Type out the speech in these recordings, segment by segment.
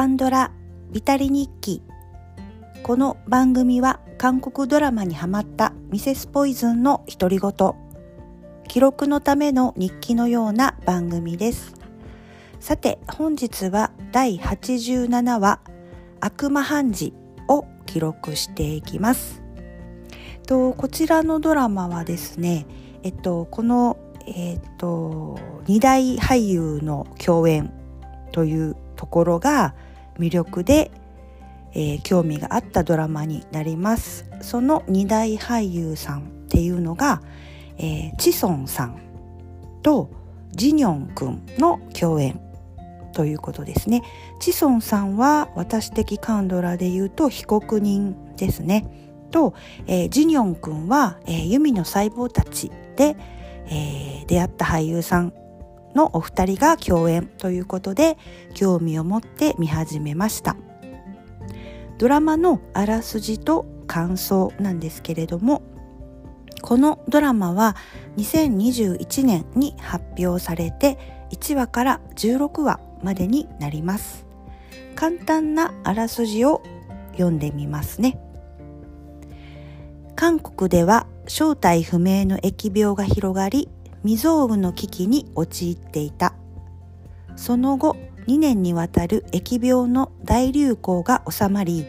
カンドラビタリ日記。この番組は韓国ドラマにハマったミセスポイズンの独り言。記録のための日記のような番組です。さて本日は第87話悪魔判事を記録していきます。とこちらのドラマはですねえっとこのえっと二大俳優の共演というところが魅力で、えー、興味があったドラマになります。その二大俳優さんっていうのが、えー、チソンさんとジニョンくんの共演ということですね。チソンさんは私的カンドラで言うと被告人ですね。と、えー、ジニョンくんは、えー、ユミの細胞たちで、えー、出会った俳優さんのお二人が共演ということで興味を持って見始めました。ドラマのあらすじと感想なんですけれどもこのドラマは2021年に発表されて1話から16話までになります。簡単なあらすじを読んでみますね。韓国では正体不明の疫病が広がり未曾有の危機に陥っていた。その後2年にわたる疫病の大流行が収まり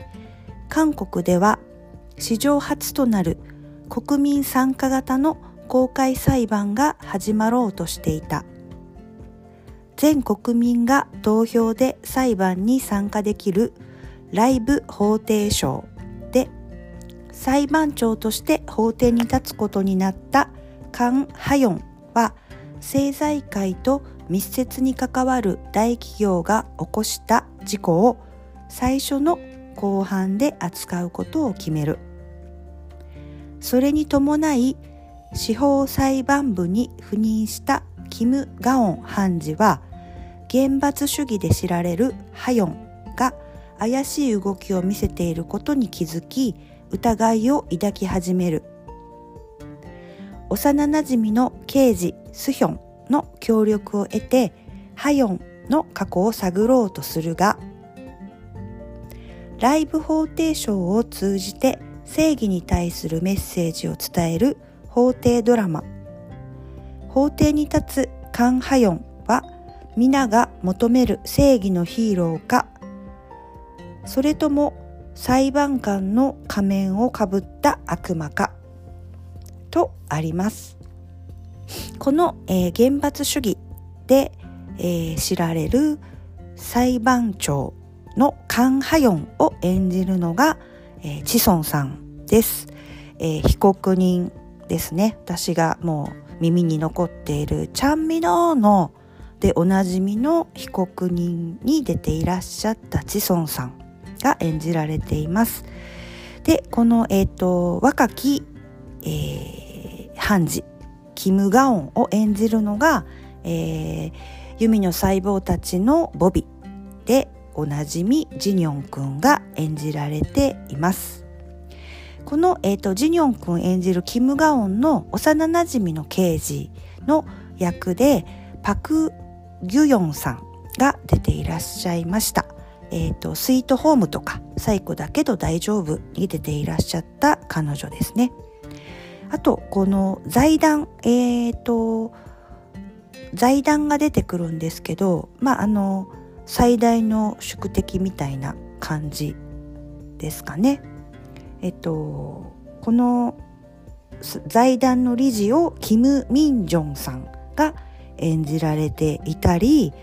韓国では史上初となる国民参加型の公開裁判が始まろうとしていた。全国民が投票で裁判に参加できるライブ法廷賞で裁判長として法廷に立つことになったカン・ハヨン。は政財界と密接に関わる大企業が起こした事故を最初の後半で扱うことを決める。それに伴い司法裁判部に赴任したキム・ガオン判事は厳罰主義で知られるハヨンが怪しい動きを見せていることに気づき疑いを抱き始める。幼なじみの刑事スヒョンの協力を得てハヨンの過去を探ろうとするがライブ法廷賞を通じて正義に対するメッセージを伝える法廷ドラマ。法廷に立つカン・ハヨンは皆が求める正義のヒーローかそれとも裁判官の仮面をかぶった悪魔か。とあります。この、えー、厳罰主義で、えー、知られる裁判長のカン・ハヨンを演じるのが、えー、チソンさんです、えー、被告人ですね。私がもう耳に残っているチャンミノーのでおなじみの被告人に出ていらっしゃったチソンさんが演じられています。で、この、えっ、ー、と、若き、えー、判事、キム・ガオンを演じるのが、えー、弓の細胞たちのボビでおなじみジニョン君が演じられています。この、えーと、ジニョン君演じるキム・ガオンの幼なじみの刑事の役でパク・ギュヨンさんが出ていらっしゃいました。えっ、ー、と、スイートホームとか、サイコだけど大丈夫に出ていらっしゃった彼女ですね。あと、この財団、えっ、ー、と、財団が出てくるんですけど、まあ、あの、最大の宿敵みたいな感じですかね。えっと、この財団の理事をキム・ミンジョンさんが演じられていたり、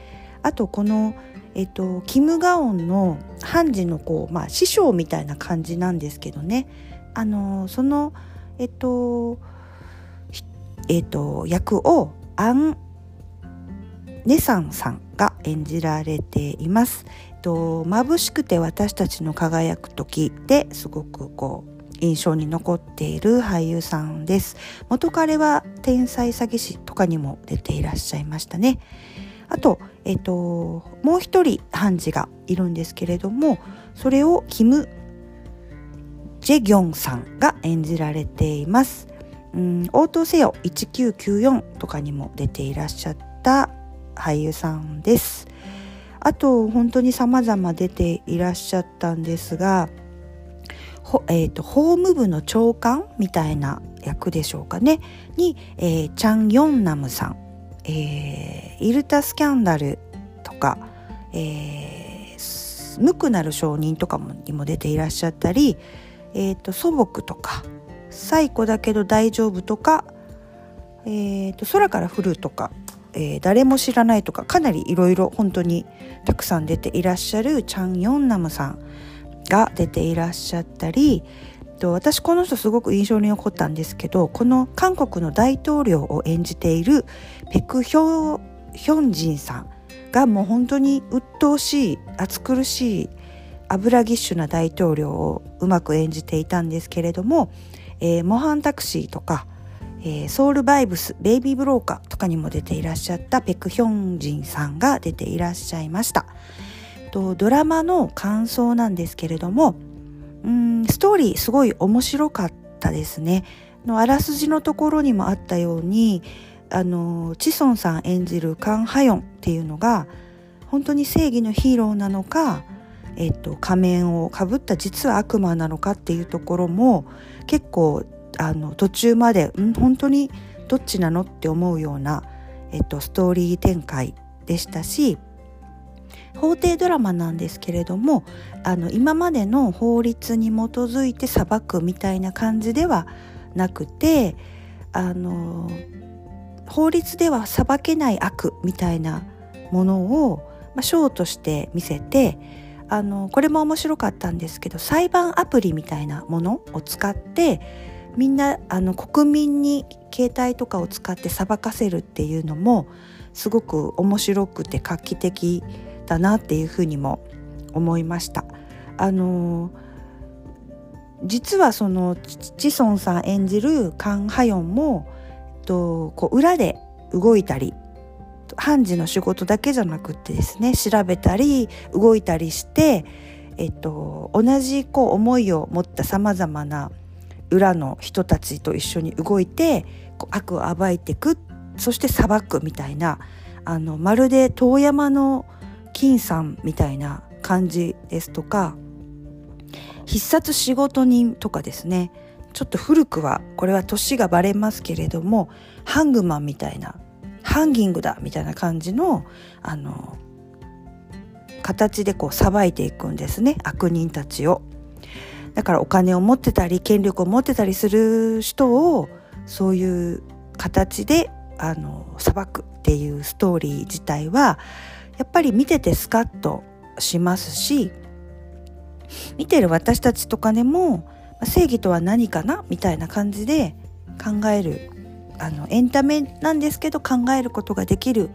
あとこのえっと、キム・ガオンの判事のこう、まあ、師匠みたいな感じなんですけどねあのそのえっとえっと役をアン・ネサンさんが演じられています。えっと眩しくて私たちの輝く時ですごくこう印象に残っている俳優さんです。元彼は天才詐欺師とかにも出ていらっしゃいましたね。あと、えっ、と、もう一人判事がいるんですけれども、それをキム・ジェギョンさんが演じられています。うん、応答せよ1994とかにも出ていらっしゃった俳優さんです。あと本当に様々出ていらっしゃったんですがえーと、法務部の長官みたいな役でしょうかねに、えー、チャン・ヨンナムさん、えー、イルタスキャンダルとか、えー、無垢なる証人とかもにも出ていらっしゃったり、えーと、祖母とか最古だけど大丈夫とか、えーと空から降るとかえー、誰も知らないとかかなりいろいろ本当にたくさん出ていらっしゃるチャン・ヨンナムさんが出ていらっしゃったりと私この人すごく印象に残ったんですけどこの韓国の大統領を演じているペク・ヒョヒョンジンさんがもう本当に鬱陶しい暑苦しい油ぎっしゅな大統領をうまく演じていたんですけれども、えー、モハンタクシーとかえー、ソウルバイブスベイビーブローカーとかにも出ていらっしゃったペクヒョンジンさんが出ていらっしゃいました。とドラマの感想なんですけれどもうんストーリーすごい面白かったですね。のあらすじのところにもあったようにあのチソンさん演じるカン・ハヨンっていうのが本当に正義のヒーローなのか、えっと、仮面をかぶった実は悪魔なのかっていうところも結構あの途中までん本当にどっちなのって思うような、えっと、ストーリー展開でしたし法廷ドラマなんですけれどもあの今までの法律に基づいて裁くみたいな感じではなくてあの法律では裁けない悪みたいなものを、まあ、ショーとして見せてあのこれも面白かったんですけど裁判アプリみたいなものを使ってみんなあの国民に携帯とかを使って裁かせるっていうのもすごく面白くて画期的だなっていうふうにも思いました。あの実はそのチソンさん演じるカン・ハヨンもえっとこう裏で動いたり判事の仕事だけじゃなくってですね調べたり動いたりして、えっと、同じこう思いを持ったさまざまな裏の人たちと一緒に動いてこう悪を暴いていくそして裁くみたいなあのまるで遠山の金さんみたいな感じですとか必殺仕事人とかですね。ちょっと古くはこれは年がバレますけれどもハングマンみたいなハンギングだみたいな感じのあの形でこうさばいていくんですね悪人たちを。だからお金を持ってたり権力を持ってたりする人をそういう形であの裁くっていうストーリー自体はやっぱり見ててスカッとしますし見てる私たちとかでも正義とは何かなみたいな感じで考えるあのエンタメなんですけど考えることができる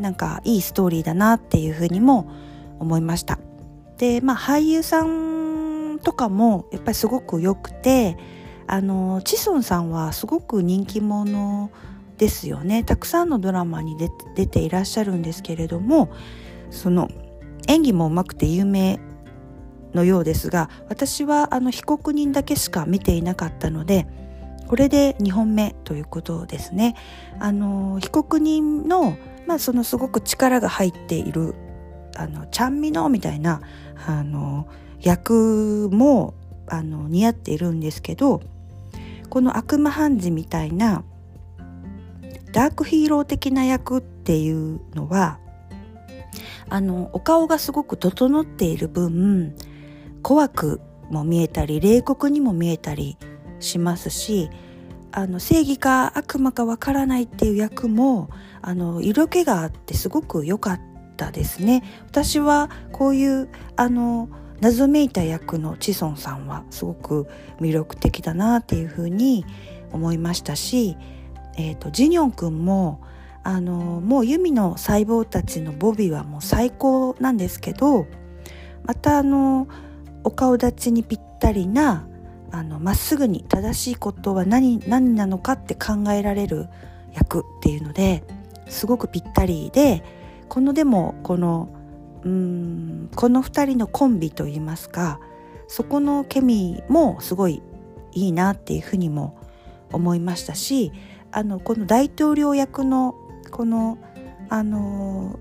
なんかいいストーリーだなっていうふうにも思いました。でまあ俳優さんとかもやっぱりすごく良くてあのチソンさんはすごく人気者ですよねたくさんのドラマに出ていらっしゃるんですけれどもその演技もうまくて有名のようですが私はあの被告人だけしか見ていなかったのでこれで2本目ということですね。あの被告人の,、まあそのすごく力が入っているあのちゃんみのみたいなあの役もあの似合っているんですけどこの悪魔判事みたいなダークヒーロー的な役っていうのはあのお顔がすごく整っている分怖くも見えたり冷酷にも見えたりしますしあの正義か悪魔かわからないっていう役もあの色気があってすごく良かったですね。私はこういうあの謎めいた役のチソンさんはすごく魅力的だなっていうふうに思いましたし、えーと、ジニョン君もあのもうユミの細胞たちのボビーはもう最高なんですけどまたあのお顔立ちにぴったりなあのまっすぐに正しいことは何何なのかって考えられる役っていうのですごくぴったりでこのでもこのうんこの2人のコンビといいますかそこのケミーもすごいいいなっていうふうにも思いましたしあのこの大統領役のこのあの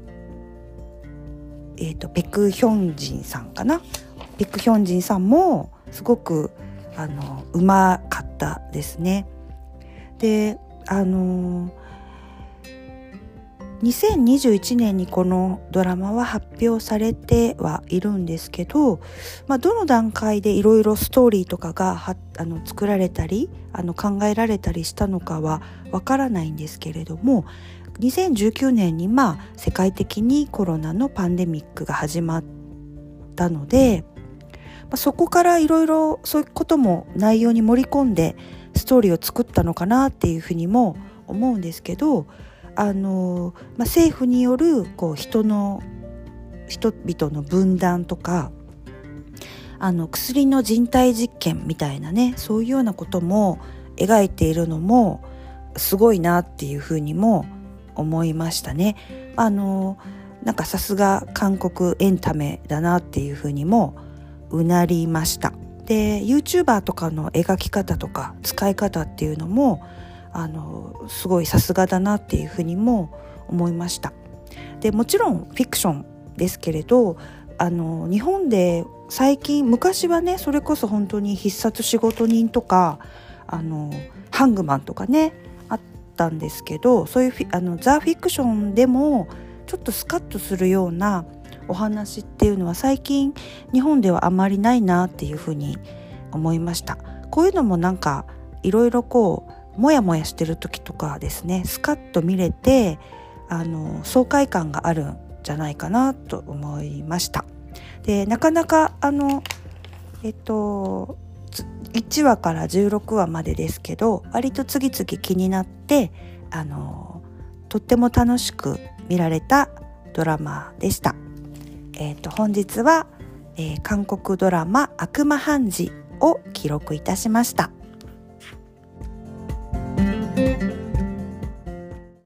ええーと、ペク・ヒョンジンさんかな？ペク・ヒョンジンさんもすごくあのうまかったですね。であの2021年にこのドラマは発表されてはいるんですけど、まあ、どの段階でいろいろストーリーとかがはあの作られたりあの考えられたりしたのかはわからないんですけれども2019年にまあ世界的にコロナのパンデミックが始まったので、そこからいろいろそういうことも内容に盛り込んでストーリーを作ったのかなっていうふうにも思うんですけどあの、まあ、政府によるこう人の人々の分断とかあの薬の人体実験みたいなねそういうようなことも描いているのもすごいなっていうふうにも思いましたね。あのなんかさすが韓国エンタメだなっていうふうにもうなりました。で YouTuber とかの描き方とか使い方っていうのもあのすごいさすがだなっていうふうにも思いました。でもちろんフィクションですけれどあの日本で最近昔はねそれこそ本当に必殺仕事人とかあのハングマンとかねあったんですけどそういうあのザ・フィクションでもちょっとスカッとするようなお話っていうのは最近日本ではあまりないなっていうふうに思いましたこういうのもなんかいろいろこうモヤモヤしてる時とかですねスカッと見れてあの爽快感があるんじゃないかなと思いましたでなかなかあのえっと1話から16話までですけど割と次々気になってあのとっても楽しく見られたドラマでした。えーと、本日は、えー、韓国ドラマ「悪魔判事」を記録いたしました。